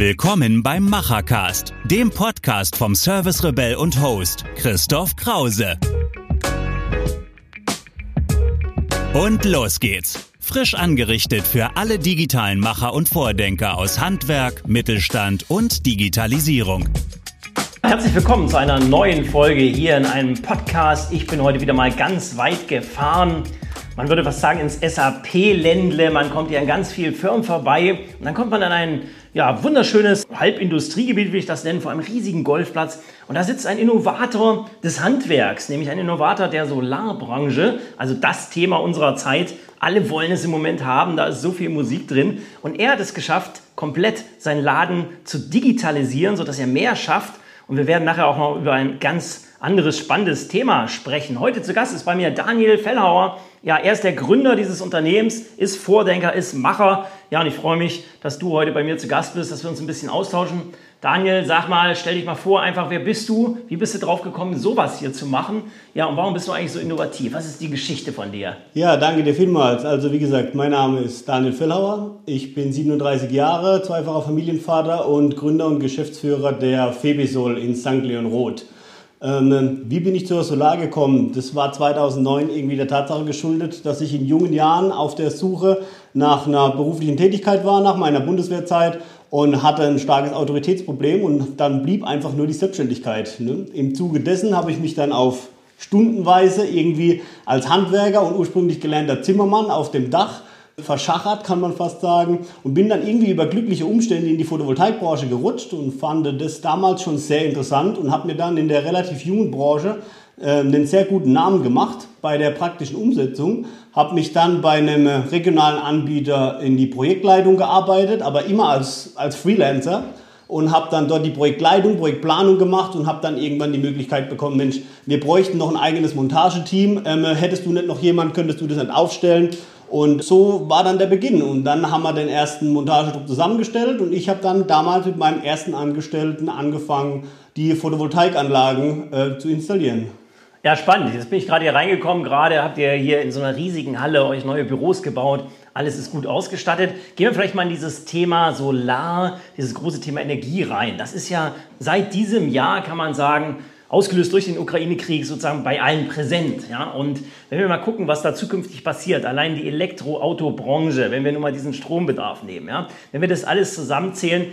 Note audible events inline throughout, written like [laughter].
Willkommen beim Machercast, dem Podcast vom Service Rebell und Host Christoph Krause. Und los geht's. Frisch angerichtet für alle digitalen Macher und Vordenker aus Handwerk, Mittelstand und Digitalisierung. Herzlich willkommen zu einer neuen Folge hier in einem Podcast. Ich bin heute wieder mal ganz weit gefahren man würde fast sagen, ins SAP-Ländle. Man kommt hier an ganz vielen Firmen vorbei und dann kommt man an ein ja, wunderschönes Halbindustriegebiet, wie ich das nenne, vor einem riesigen Golfplatz. Und da sitzt ein Innovator des Handwerks, nämlich ein Innovator der Solarbranche, also das Thema unserer Zeit. Alle wollen es im Moment haben, da ist so viel Musik drin. Und er hat es geschafft, komplett seinen Laden zu digitalisieren, sodass er mehr schafft. Und wir werden nachher auch noch über ein ganz anderes spannendes Thema sprechen. Heute zu Gast ist bei mir Daniel Fellhauer. Ja, er ist der Gründer dieses Unternehmens, ist Vordenker, ist Macher. Ja, und ich freue mich, dass du heute bei mir zu Gast bist, dass wir uns ein bisschen austauschen. Daniel, sag mal, stell dich mal vor, einfach, wer bist du? Wie bist du drauf gekommen, sowas hier zu machen? Ja, und warum bist du eigentlich so innovativ? Was ist die Geschichte von dir? Ja, danke dir vielmals. Also, wie gesagt, mein Name ist Daniel Fellhauer. Ich bin 37 Jahre, zweifacher Familienvater und Gründer und Geschäftsführer der Febisol in St. Leon Roth. Ähm, wie bin ich zur Solar gekommen? Das war 2009 irgendwie der Tatsache geschuldet, dass ich in jungen Jahren auf der Suche nach einer beruflichen Tätigkeit war, nach meiner Bundeswehrzeit und hatte ein starkes Autoritätsproblem und dann blieb einfach nur die Selbstständigkeit. Ne? Im Zuge dessen habe ich mich dann auf stundenweise irgendwie als Handwerker und ursprünglich gelernter Zimmermann auf dem Dach verschachert, kann man fast sagen, und bin dann irgendwie über glückliche Umstände in die Photovoltaikbranche gerutscht und fand das damals schon sehr interessant und habe mir dann in der relativ jungen Branche äh, einen sehr guten Namen gemacht bei der praktischen Umsetzung, habe mich dann bei einem regionalen Anbieter in die Projektleitung gearbeitet, aber immer als, als Freelancer und habe dann dort die Projektleitung, Projektplanung gemacht und habe dann irgendwann die Möglichkeit bekommen, Mensch, wir bräuchten noch ein eigenes Montageteam, ähm, hättest du nicht noch jemand, könntest du das nicht aufstellen und so war dann der Beginn. Und dann haben wir den ersten Montagetrupp zusammengestellt und ich habe dann damals mit meinem ersten Angestellten angefangen, die Photovoltaikanlagen äh, zu installieren. Ja, spannend. Jetzt bin ich gerade hier reingekommen. Gerade habt ihr hier in so einer riesigen Halle euch neue Büros gebaut. Alles ist gut ausgestattet. Gehen wir vielleicht mal in dieses Thema Solar, dieses große Thema Energie rein. Das ist ja seit diesem Jahr, kann man sagen, ausgelöst durch den Ukraine-Krieg sozusagen bei allen präsent. Ja? Und wenn wir mal gucken, was da zukünftig passiert, allein die Elektroautobranche, wenn wir nur mal diesen Strombedarf nehmen, ja? wenn wir das alles zusammenzählen,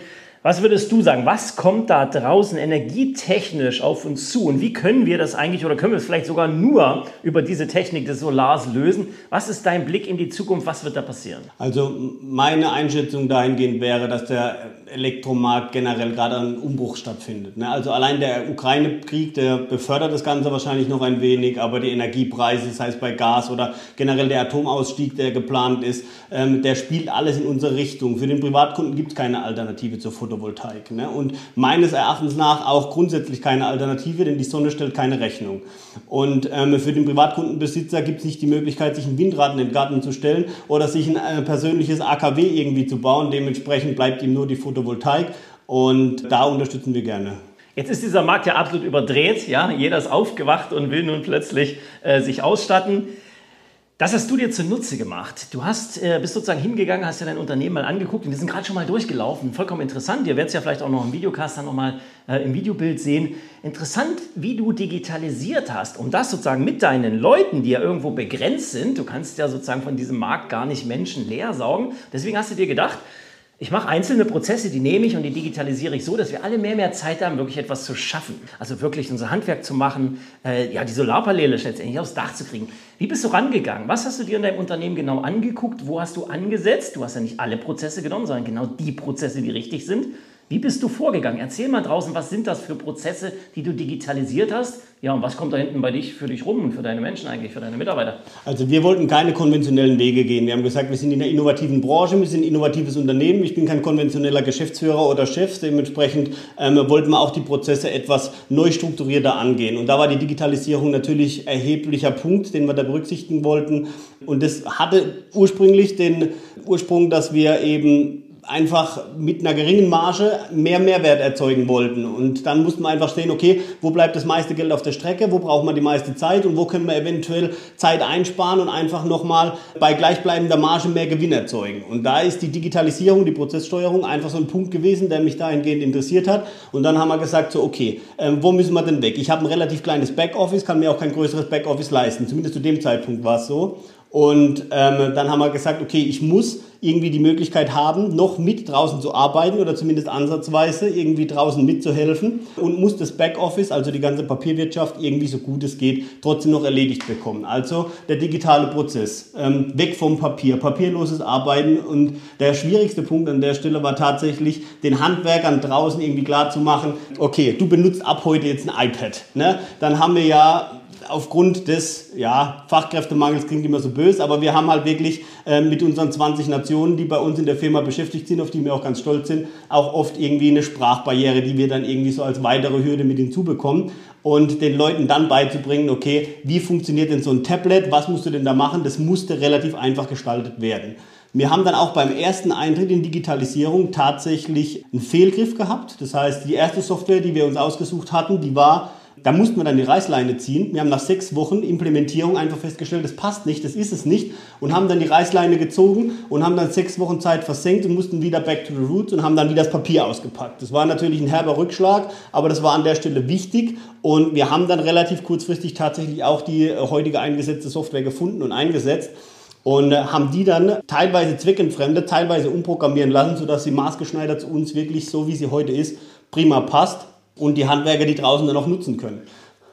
was würdest du sagen? Was kommt da draußen energietechnisch auf uns zu? Und wie können wir das eigentlich oder können wir es vielleicht sogar nur über diese Technik des Solars lösen? Was ist dein Blick in die Zukunft? Was wird da passieren? Also meine Einschätzung dahingehend wäre, dass der Elektromarkt generell gerade ein Umbruch stattfindet. Ne? Also allein der Ukraine-Krieg, der befördert das Ganze wahrscheinlich noch ein wenig, aber die Energiepreise, sei es bei Gas oder generell der Atomausstieg, der geplant ist, ähm, der spielt alles in unsere Richtung. Für den Privatkunden gibt es keine Alternative zur Photovoltaik. Ne? Und meines Erachtens nach auch grundsätzlich keine Alternative, denn die Sonne stellt keine Rechnung. Und ähm, für den Privatkundenbesitzer gibt es nicht die Möglichkeit, sich ein Windrad in den Garten zu stellen oder sich ein äh, persönliches AKW irgendwie zu bauen. Dementsprechend bleibt ihm nur die Photovoltaik und da unterstützen wir gerne. Jetzt ist dieser Markt ja absolut überdreht. Ja? Jeder ist aufgewacht und will nun plötzlich äh, sich ausstatten. Das hast du dir zunutze gemacht. Du hast, äh, bist sozusagen hingegangen, hast dir dein Unternehmen mal angeguckt und wir sind gerade schon mal durchgelaufen. Vollkommen interessant. Ihr werdet es ja vielleicht auch noch im Videocast dann nochmal äh, im Videobild sehen. Interessant, wie du digitalisiert hast, um das sozusagen mit deinen Leuten, die ja irgendwo begrenzt sind, du kannst ja sozusagen von diesem Markt gar nicht Menschen leer saugen. Deswegen hast du dir gedacht, ich mache einzelne Prozesse, die nehme ich und die digitalisiere ich so, dass wir alle mehr mehr Zeit haben, wirklich etwas zu schaffen. Also wirklich unser Handwerk zu machen, äh, ja, die Solarpaneele letztendlich aufs Dach zu kriegen. Wie bist du rangegangen? Was hast du dir in deinem Unternehmen genau angeguckt? Wo hast du angesetzt? Du hast ja nicht alle Prozesse genommen, sondern genau die Prozesse, die richtig sind. Wie bist du vorgegangen? Erzähl mal draußen, was sind das für Prozesse, die du digitalisiert hast? Ja, und was kommt da hinten bei dich für dich rum und für deine Menschen eigentlich, für deine Mitarbeiter? Also wir wollten keine konventionellen Wege gehen. Wir haben gesagt, wir sind in einer innovativen Branche, wir sind ein innovatives Unternehmen. Ich bin kein konventioneller Geschäftsführer oder Chef. Dementsprechend ähm, wollten wir auch die Prozesse etwas neu strukturierter angehen. Und da war die Digitalisierung natürlich erheblicher Punkt, den wir da berücksichtigen wollten. Und das hatte ursprünglich den Ursprung, dass wir eben einfach mit einer geringen Marge mehr Mehrwert erzeugen wollten. Und dann mussten wir einfach sehen, okay, wo bleibt das meiste Geld auf der Strecke, wo braucht man die meiste Zeit und wo können wir eventuell Zeit einsparen und einfach nochmal bei gleichbleibender Marge mehr Gewinn erzeugen. Und da ist die Digitalisierung, die Prozesssteuerung einfach so ein Punkt gewesen, der mich dahingehend interessiert hat. Und dann haben wir gesagt, so okay, ähm, wo müssen wir denn weg? Ich habe ein relativ kleines Backoffice, kann mir auch kein größeres Backoffice leisten. Zumindest zu dem Zeitpunkt war es so. Und ähm, dann haben wir gesagt, okay, ich muss irgendwie die Möglichkeit haben, noch mit draußen zu arbeiten oder zumindest ansatzweise irgendwie draußen mitzuhelfen und muss das Backoffice, also die ganze Papierwirtschaft, irgendwie so gut es geht, trotzdem noch erledigt bekommen. Also der digitale Prozess, ähm, weg vom Papier, papierloses Arbeiten und der schwierigste Punkt an der Stelle war tatsächlich, den Handwerkern draußen irgendwie klar zu machen, okay, du benutzt ab heute jetzt ein iPad. Ne? Dann haben wir ja aufgrund des ja, Fachkräftemangels klingt immer so böse, aber wir haben halt wirklich äh, mit unseren 20 Nationen, die bei uns in der Firma beschäftigt sind, auf die wir auch ganz stolz sind, auch oft irgendwie eine Sprachbarriere, die wir dann irgendwie so als weitere Hürde mit hinzubekommen. Und den Leuten dann beizubringen, okay, wie funktioniert denn so ein Tablet, was musst du denn da machen, das musste relativ einfach gestaltet werden. Wir haben dann auch beim ersten Eintritt in Digitalisierung tatsächlich einen Fehlgriff gehabt. Das heißt, die erste Software, die wir uns ausgesucht hatten, die war da mussten wir dann die Reißleine ziehen. Wir haben nach sechs Wochen Implementierung einfach festgestellt, das passt nicht, das ist es nicht. Und haben dann die Reißleine gezogen und haben dann sechs Wochen Zeit versenkt und mussten wieder back to the roots und haben dann wieder das Papier ausgepackt. Das war natürlich ein herber Rückschlag, aber das war an der Stelle wichtig. Und wir haben dann relativ kurzfristig tatsächlich auch die äh, heutige eingesetzte Software gefunden und eingesetzt und äh, haben die dann teilweise zweckentfremdet, teilweise umprogrammieren lassen, sodass sie maßgeschneidert zu uns wirklich so, wie sie heute ist, prima passt und die Handwerker die draußen dann auch nutzen können.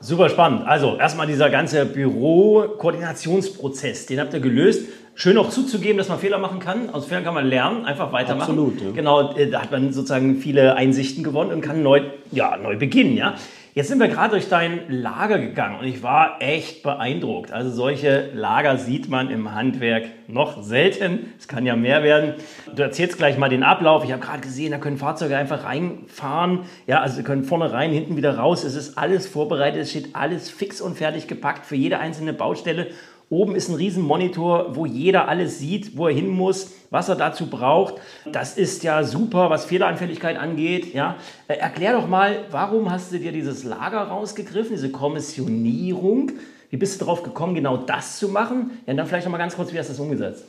Super spannend. Also erstmal dieser ganze Büro-Koordinationsprozess, den habt ihr gelöst. Schön auch zuzugeben, dass man Fehler machen kann. Aus Fehlern kann man lernen, einfach weitermachen. Absolut. Ja. Genau, äh, da hat man sozusagen viele Einsichten gewonnen und kann neu, ja, neu beginnen. Ja? Jetzt sind wir gerade durch dein Lager gegangen und ich war echt beeindruckt. Also solche Lager sieht man im Handwerk noch selten. Es kann ja mehr werden. Du erzählst gleich mal den Ablauf. Ich habe gerade gesehen, da können Fahrzeuge einfach reinfahren. Ja, also sie können vorne rein, hinten wieder raus. Es ist alles vorbereitet. Es steht alles fix und fertig gepackt für jede einzelne Baustelle. Oben ist ein Riesenmonitor, wo jeder alles sieht, wo er hin muss, was er dazu braucht. Das ist ja super, was Fehleranfälligkeit angeht. Ja. Äh, erklär doch mal, warum hast du dir dieses Lager rausgegriffen, diese Kommissionierung? Wie bist du darauf gekommen, genau das zu machen? Ja, und dann vielleicht noch mal ganz kurz, wie hast du das umgesetzt?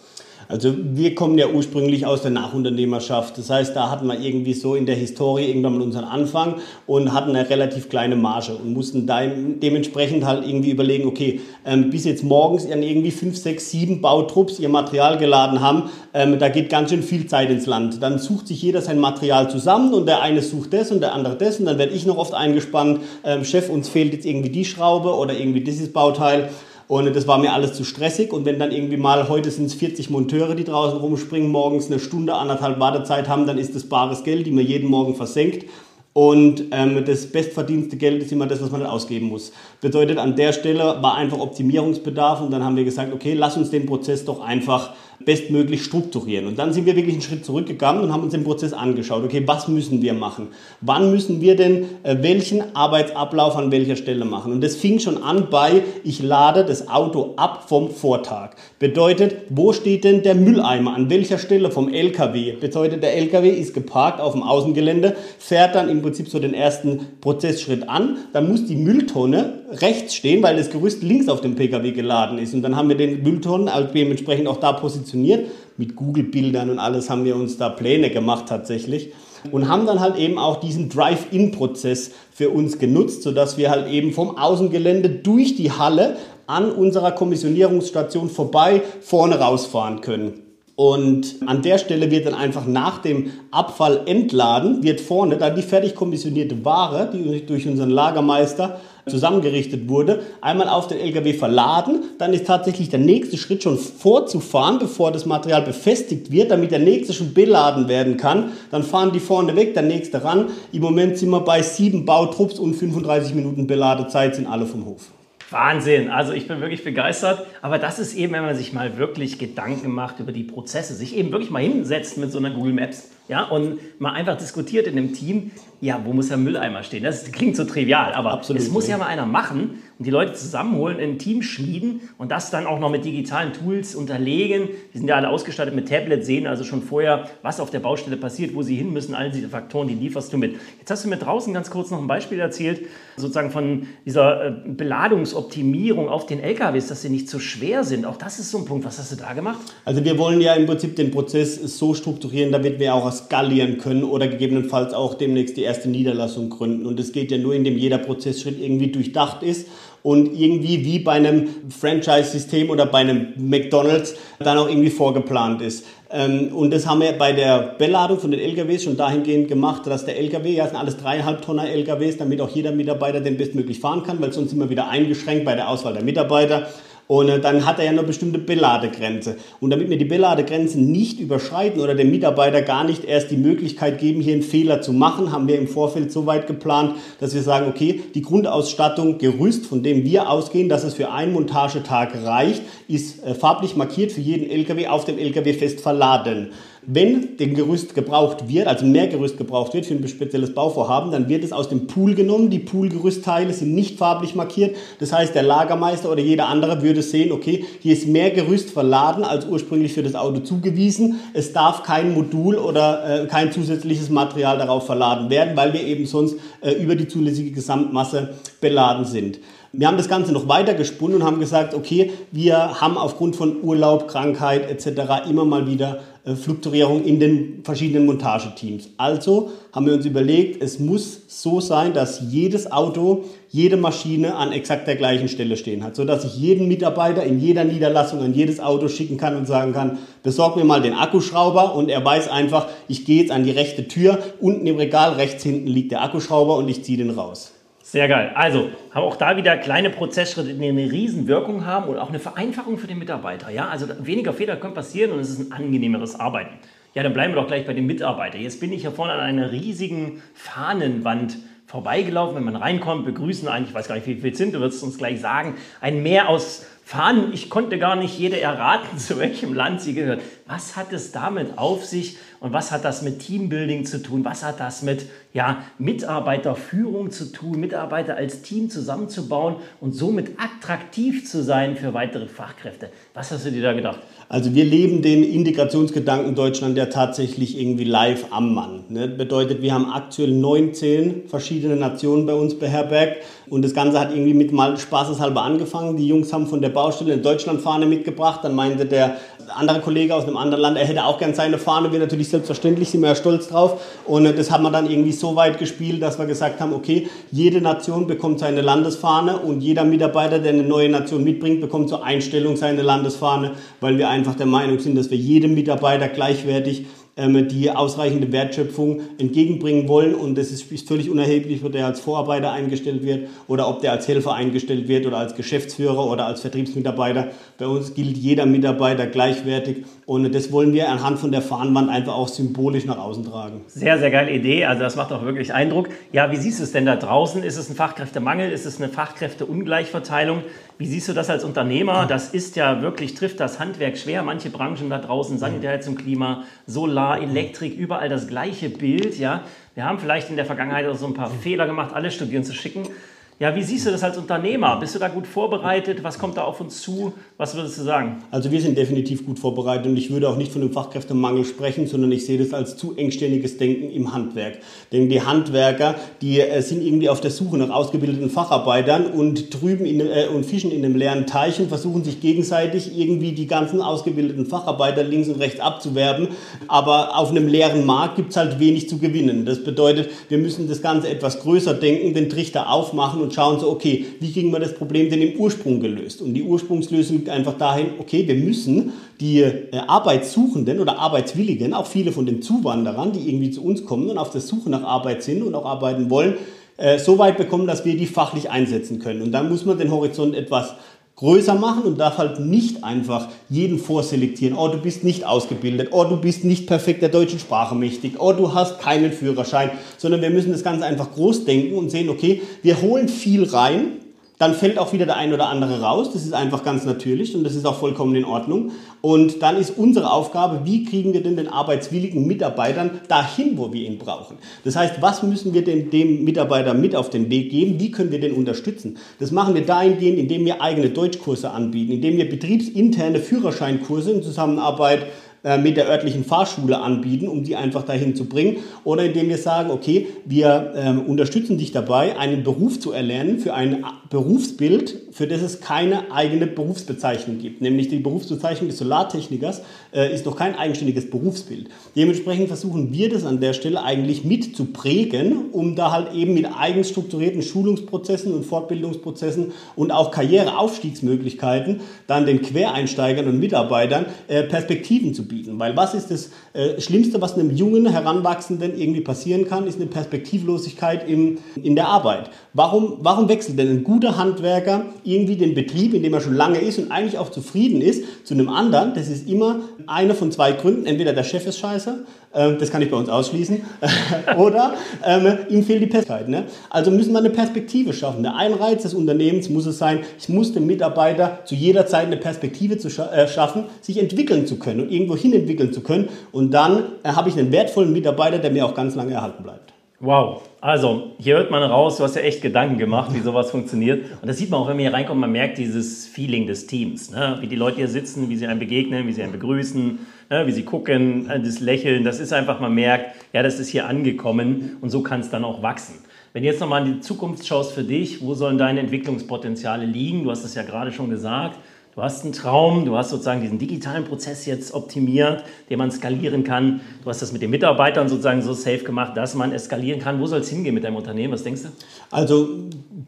Also wir kommen ja ursprünglich aus der Nachunternehmerschaft. Das heißt, da hatten wir irgendwie so in der Historie irgendwann mal unseren Anfang und hatten eine relativ kleine Marge und mussten da dementsprechend halt irgendwie überlegen, okay, ähm, bis jetzt morgens irgendwie fünf, sechs, sieben Bautrupps ihr Material geladen haben, ähm, da geht ganz schön viel Zeit ins Land. Dann sucht sich jeder sein Material zusammen und der eine sucht das und der andere das und dann werde ich noch oft eingespannt, ähm, Chef, uns fehlt jetzt irgendwie die Schraube oder irgendwie dieses Bauteil. Und das war mir alles zu stressig. Und wenn dann irgendwie mal, heute sind es 40 Monteure, die draußen rumspringen, morgens eine Stunde, anderthalb Wartezeit haben, dann ist das bares Geld, die man jeden Morgen versenkt. Und ähm, das bestverdienste Geld ist immer das, was man dann ausgeben muss. Bedeutet, an der Stelle war einfach Optimierungsbedarf und dann haben wir gesagt, okay, lass uns den Prozess doch einfach bestmöglich strukturieren. Und dann sind wir wirklich einen Schritt zurückgegangen und haben uns den Prozess angeschaut. Okay, was müssen wir machen? Wann müssen wir denn äh, welchen Arbeitsablauf an welcher Stelle machen? Und das fing schon an bei, ich lade das Auto ab vom Vortag. Bedeutet, wo steht denn der Mülleimer? An welcher Stelle vom LKW? Bedeutet, der LKW ist geparkt auf dem Außengelände, fährt dann im Prinzip so den ersten Prozessschritt an. Dann muss die Mülltonne rechts stehen, weil das Gerüst links auf dem PKW geladen ist. Und dann haben wir den Mülltonnen dementsprechend auch da positioniert. Mit Google-Bildern und alles haben wir uns da Pläne gemacht tatsächlich. Und haben dann halt eben auch diesen Drive-In-Prozess für uns genutzt, sodass wir halt eben vom Außengelände durch die Halle an unserer Kommissionierungsstation vorbei vorne rausfahren können. Und an der Stelle wird dann einfach nach dem Abfall entladen, wird vorne dann die fertig kommissionierte Ware, die durch unseren Lagermeister zusammengerichtet wurde, einmal auf den LKW verladen. Dann ist tatsächlich der nächste Schritt schon vorzufahren, bevor das Material befestigt wird, damit der nächste schon beladen werden kann. Dann fahren die vorne weg, der nächste ran. Im Moment sind wir bei sieben Bautrupps und 35 Minuten Beladezeit sind alle vom Hof. Wahnsinn, also ich bin wirklich begeistert. Aber das ist eben, wenn man sich mal wirklich Gedanken macht über die Prozesse, sich eben wirklich mal hinsetzt mit so einer Google Maps ja, und mal einfach diskutiert in dem Team, ja, wo muss der Mülleimer stehen? Das klingt so trivial, aber Absolut, es muss ja. ja mal einer machen. Und die Leute zusammenholen, in ein Team schmieden und das dann auch noch mit digitalen Tools unterlegen. Die sind ja alle ausgestattet mit Tablets, sehen also schon vorher, was auf der Baustelle passiert, wo sie hin müssen, all diese Faktoren, die lieferst du mit. Jetzt hast du mir draußen ganz kurz noch ein Beispiel erzählt, sozusagen von dieser äh, Beladungsoptimierung auf den LKWs, dass sie nicht zu schwer sind. Auch das ist so ein Punkt. Was hast du da gemacht? Also wir wollen ja im Prinzip den Prozess so strukturieren, damit wir auch skalieren können oder gegebenenfalls auch demnächst die erste Niederlassung gründen. Und es geht ja nur, indem jeder Prozessschritt irgendwie durchdacht ist und irgendwie wie bei einem Franchise-System oder bei einem McDonald's dann auch irgendwie vorgeplant ist. Ähm, und das haben wir bei der Beladung von den LKWs schon dahingehend gemacht, dass der LKW, ja, sind alles dreieinhalb Tonner LKWs, damit auch jeder Mitarbeiter den bestmöglich fahren kann, weil sonst sind wir wieder eingeschränkt bei der Auswahl der Mitarbeiter. Und äh, dann hat er ja eine bestimmte Beladegrenze. Und damit wir die Beladegrenzen nicht überschreiten oder dem Mitarbeiter gar nicht erst die Möglichkeit geben, hier einen Fehler zu machen, haben wir im Vorfeld so weit geplant, dass wir sagen, okay, die Grundausstattung, Gerüst, von dem wir ausgehen, dass es für einen Montagetag reicht, ist äh, farblich markiert für jeden LKW auf dem LKW fest verladen. Wenn den Gerüst gebraucht wird, also mehr Gerüst gebraucht wird für ein spezielles Bauvorhaben, dann wird es aus dem Pool genommen. Die Poolgerüstteile sind nicht farblich markiert. Das heißt, der Lagermeister oder jeder andere würde sehen, okay, hier ist mehr Gerüst verladen als ursprünglich für das Auto zugewiesen. Es darf kein Modul oder äh, kein zusätzliches Material darauf verladen werden, weil wir eben sonst äh, über die zulässige Gesamtmasse beladen sind. Wir haben das Ganze noch weiter gesponnen und haben gesagt, okay, wir haben aufgrund von Urlaub, Krankheit etc. immer mal wieder Fluktuierung in den verschiedenen Montageteams. Also haben wir uns überlegt, es muss so sein, dass jedes Auto, jede Maschine an exakt der gleichen Stelle stehen hat, sodass ich jeden Mitarbeiter in jeder Niederlassung an jedes Auto schicken kann und sagen kann, besorg mir mal den Akkuschrauber und er weiß einfach, ich gehe jetzt an die rechte Tür, unten im Regal rechts hinten liegt der Akkuschrauber und ich ziehe den raus. Sehr geil. Also haben auch da wieder kleine Prozessschritte, die eine Riesenwirkung haben und auch eine Vereinfachung für den Mitarbeiter. Ja, also weniger Fehler können passieren und es ist ein angenehmeres Arbeiten. Ja, dann bleiben wir doch gleich bei den Mitarbeitern. Jetzt bin ich hier vorne an einer riesigen Fahnenwand vorbeigelaufen. Wenn man reinkommt, begrüßen eigentlich, ich weiß gar nicht, wie viel sind, du wirst uns gleich sagen, ein Meer aus Fahnen. Ich konnte gar nicht jede erraten, [laughs] zu welchem Land sie gehört. Was hat es damit auf sich und was hat das mit Teambuilding zu tun? Was hat das mit ja, Mitarbeiterführung zu tun, Mitarbeiter als Team zusammenzubauen und somit attraktiv zu sein für weitere Fachkräfte? Was hast du dir da gedacht? Also wir leben den Integrationsgedanken Deutschland ja tatsächlich irgendwie live am Mann. Ne? Bedeutet, wir haben aktuell 19 verschiedene Nationen bei uns beherbergt und das Ganze hat irgendwie mit mal spaßeshalber angefangen. Die Jungs haben von der Baustelle eine Deutschlandfahne mitgebracht. Dann meinte der andere Kollege aus einem anderen Land, er hätte auch gern seine Fahne. Wir natürlich selbstverständlich, sind wir ja stolz drauf. Und das haben wir dann irgendwie so weit gespielt, dass wir gesagt haben, okay, jede Nation bekommt seine Landesfahne und jeder Mitarbeiter, der eine neue Nation mitbringt, bekommt zur Einstellung seine Landesfahne, weil wir einfach der Meinung sind, dass wir jedem Mitarbeiter gleichwertig die ausreichende Wertschöpfung entgegenbringen wollen. Und es ist, ist völlig unerheblich, ob der als Vorarbeiter eingestellt wird oder ob der als Helfer eingestellt wird oder als Geschäftsführer oder als Vertriebsmitarbeiter. Bei uns gilt jeder Mitarbeiter gleichwertig und das wollen wir anhand von der Fahnenwand einfach auch symbolisch nach außen tragen. Sehr, sehr geile Idee. Also das macht auch wirklich Eindruck. Ja, wie siehst du es denn da draußen? Ist es ein Fachkräftemangel? Ist es eine Fachkräfteungleichverteilung? Wie siehst du das als Unternehmer? Das ist ja wirklich, trifft das Handwerk schwer. Manche Branchen da draußen, Sanität zum Klima, Solar, Elektrik, überall das gleiche Bild. Ja, wir haben vielleicht in der Vergangenheit so ein paar Fehler gemacht, alle studieren zu schicken. Ja, wie siehst du das als Unternehmer? Bist du da gut vorbereitet? Was kommt da auf uns zu? Was würdest du sagen? Also wir sind definitiv gut vorbereitet und ich würde auch nicht von einem Fachkräftemangel sprechen, sondern ich sehe das als zu engständiges Denken im Handwerk. Denn die Handwerker, die äh, sind irgendwie auf der Suche nach ausgebildeten Facharbeitern und drüben in, äh, und fischen in einem leeren Teich und versuchen sich gegenseitig irgendwie die ganzen ausgebildeten Facharbeiter links und rechts abzuwerben. Aber auf einem leeren Markt gibt es halt wenig zu gewinnen. Das bedeutet, wir müssen das Ganze etwas größer denken, den Trichter aufmachen und schauen so, okay, wie kriegen wir das Problem denn im Ursprung gelöst? Und die Ursprungslösung liegt einfach dahin, okay, wir müssen die äh, Arbeitssuchenden oder Arbeitswilligen, auch viele von den Zuwanderern, die irgendwie zu uns kommen und auf der Suche nach Arbeit sind und auch arbeiten wollen, äh, so weit bekommen, dass wir die fachlich einsetzen können. Und dann muss man den Horizont etwas größer machen und darf halt nicht einfach jeden vorselektieren. Oh, du bist nicht ausgebildet. Oh, du bist nicht perfekt der deutschen Sprache mächtig. Oh, du hast keinen Führerschein. Sondern wir müssen das Ganze einfach groß denken und sehen, okay, wir holen viel rein dann fällt auch wieder der ein oder andere raus. Das ist einfach ganz natürlich und das ist auch vollkommen in Ordnung. Und dann ist unsere Aufgabe, wie kriegen wir denn den arbeitswilligen Mitarbeitern dahin, wo wir ihn brauchen. Das heißt, was müssen wir denn dem Mitarbeiter mit auf den Weg geben? Wie können wir den unterstützen? Das machen wir dahingehend, indem wir eigene Deutschkurse anbieten, indem wir betriebsinterne Führerscheinkurse in Zusammenarbeit äh, mit der örtlichen Fahrschule anbieten, um die einfach dahin zu bringen. Oder indem wir sagen, okay, wir ähm, unterstützen dich dabei, einen Beruf zu erlernen für ein Berufsbild, für das es keine eigene Berufsbezeichnung gibt. Nämlich die Berufsbezeichnung des Solartechnikers äh, ist noch kein eigenständiges Berufsbild. Dementsprechend versuchen wir das an der Stelle eigentlich mit zu prägen, um da halt eben mit eigens strukturierten Schulungsprozessen und Fortbildungsprozessen und auch Karriereaufstiegsmöglichkeiten dann den Quereinsteigern und Mitarbeitern äh, Perspektiven zu bieten. Weil was ist das äh, Schlimmste, was einem jungen Heranwachsenden irgendwie passieren kann, ist eine Perspektivlosigkeit im, in der Arbeit. Warum, warum wechselt denn ein guter Handwerker irgendwie den Betrieb, in dem er schon lange ist und eigentlich auch zufrieden ist, zu einem anderen? Das ist immer einer von zwei Gründen. Entweder der Chef ist scheiße, äh, das kann ich bei uns ausschließen, [laughs] oder ähm, ihm fehlt die Perspektive. Ne? Also müssen wir eine Perspektive schaffen. Der Einreiz des Unternehmens muss es sein, ich muss dem Mitarbeiter zu jeder Zeit eine Perspektive zu scha äh, schaffen, sich entwickeln zu können und irgendwo hin entwickeln zu können. Und dann äh, habe ich einen wertvollen Mitarbeiter, der mir auch ganz lange erhalten bleibt. Wow, also hier hört man raus, du hast ja echt Gedanken gemacht, wie sowas funktioniert. Und das sieht man auch, wenn man hier reinkommt, man merkt dieses Feeling des Teams. Ne? Wie die Leute hier sitzen, wie sie einem begegnen, wie sie einen begrüßen, ne? wie sie gucken, das Lächeln. Das ist einfach, man merkt, ja, das ist hier angekommen und so kann es dann auch wachsen. Wenn du jetzt nochmal in die Zukunft schaust für dich, wo sollen deine Entwicklungspotenziale liegen? Du hast es ja gerade schon gesagt. Du hast einen Traum, du hast sozusagen diesen digitalen Prozess jetzt optimiert, den man skalieren kann. Du hast das mit den Mitarbeitern sozusagen so safe gemacht, dass man es skalieren kann. Wo soll es hingehen mit deinem Unternehmen? Was denkst du? Also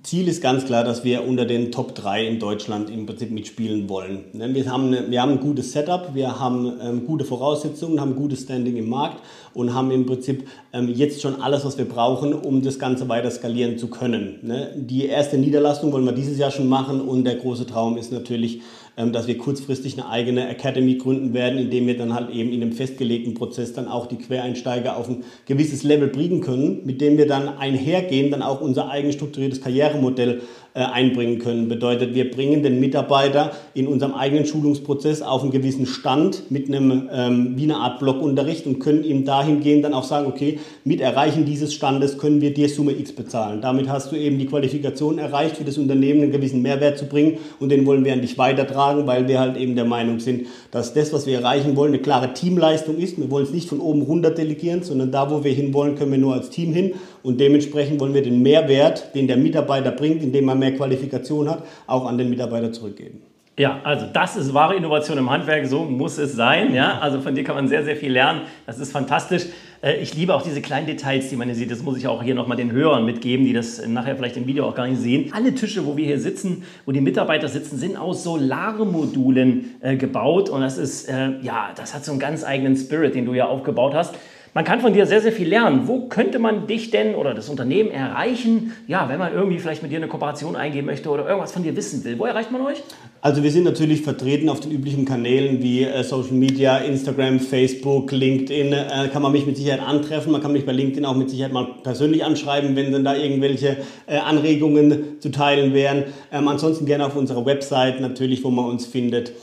Ziel ist ganz klar, dass wir unter den Top 3 in Deutschland im Prinzip mitspielen wollen. Wir haben, wir haben ein gutes Setup, wir haben ähm, gute Voraussetzungen, haben gutes Standing im Markt und haben im Prinzip ähm, jetzt schon alles, was wir brauchen, um das Ganze weiter skalieren zu können. Ne? Die erste Niederlassung wollen wir dieses Jahr schon machen und der große Traum ist natürlich, dass wir kurzfristig eine eigene Academy gründen werden, indem wir dann halt eben in einem festgelegten Prozess dann auch die Quereinsteiger auf ein gewisses Level bringen können, mit dem wir dann einhergehen, dann auch unser eigen strukturiertes Karrieremodell einbringen können. Bedeutet, wir bringen den Mitarbeiter in unserem eigenen Schulungsprozess auf einen gewissen Stand mit einem ähm, wie eine Art Blockunterricht und können ihm dahingehend dann auch sagen, okay, mit Erreichen dieses Standes können wir dir Summe X bezahlen. Damit hast du eben die Qualifikation erreicht, für das Unternehmen einen gewissen Mehrwert zu bringen und den wollen wir an dich weitertragen, weil wir halt eben der Meinung sind, dass das, was wir erreichen wollen, eine klare Teamleistung ist. Wir wollen es nicht von oben runter delegieren, sondern da, wo wir hinwollen, können wir nur als Team hin und dementsprechend wollen wir den Mehrwert, den der Mitarbeiter bringt, indem er mehr Qualifikation hat, auch an den Mitarbeiter zurückgeben. Ja, also das ist wahre Innovation im Handwerk, so muss es sein. Ja? Also von dir kann man sehr, sehr viel lernen. Das ist fantastisch. Äh, ich liebe auch diese kleinen Details, die man hier sieht. Das muss ich auch hier nochmal den Hörern mitgeben, die das nachher vielleicht im Video auch gar nicht sehen. Alle Tische, wo wir hier sitzen, wo die Mitarbeiter sitzen, sind aus Solarmodulen äh, gebaut. Und das ist, äh, ja, das hat so einen ganz eigenen Spirit, den du ja aufgebaut hast. Man kann von dir sehr, sehr viel lernen. Wo könnte man dich denn oder das Unternehmen erreichen, ja, wenn man irgendwie vielleicht mit dir eine Kooperation eingehen möchte oder irgendwas von dir wissen will? Wo erreicht man euch? Also wir sind natürlich vertreten auf den üblichen Kanälen wie äh, Social Media, Instagram, Facebook, LinkedIn. Äh, kann man mich mit Sicherheit antreffen. Man kann mich bei LinkedIn auch mit Sicherheit mal persönlich anschreiben, wenn dann da irgendwelche äh, Anregungen zu teilen wären. Ähm, ansonsten gerne auf unserer Website natürlich, wo man uns findet.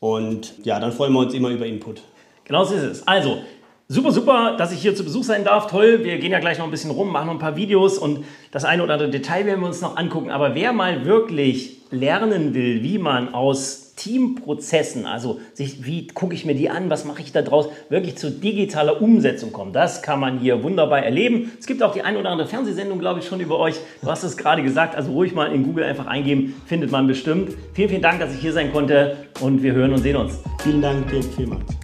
Und ja, dann freuen wir uns immer über Input. Genau so ist es. Also, Super, super, dass ich hier zu Besuch sein darf. Toll, wir gehen ja gleich noch ein bisschen rum, machen noch ein paar Videos und das eine oder andere Detail werden wir uns noch angucken. Aber wer mal wirklich lernen will, wie man aus Teamprozessen, also sich, wie gucke ich mir die an, was mache ich da draus, wirklich zu digitaler Umsetzung kommt, das kann man hier wunderbar erleben. Es gibt auch die ein oder andere Fernsehsendung, glaube ich, schon über euch. Du hast es gerade gesagt, also ruhig mal in Google einfach eingeben, findet man bestimmt. Vielen, vielen Dank, dass ich hier sein konnte und wir hören und sehen uns. Vielen Dank, Dirk, vielmals.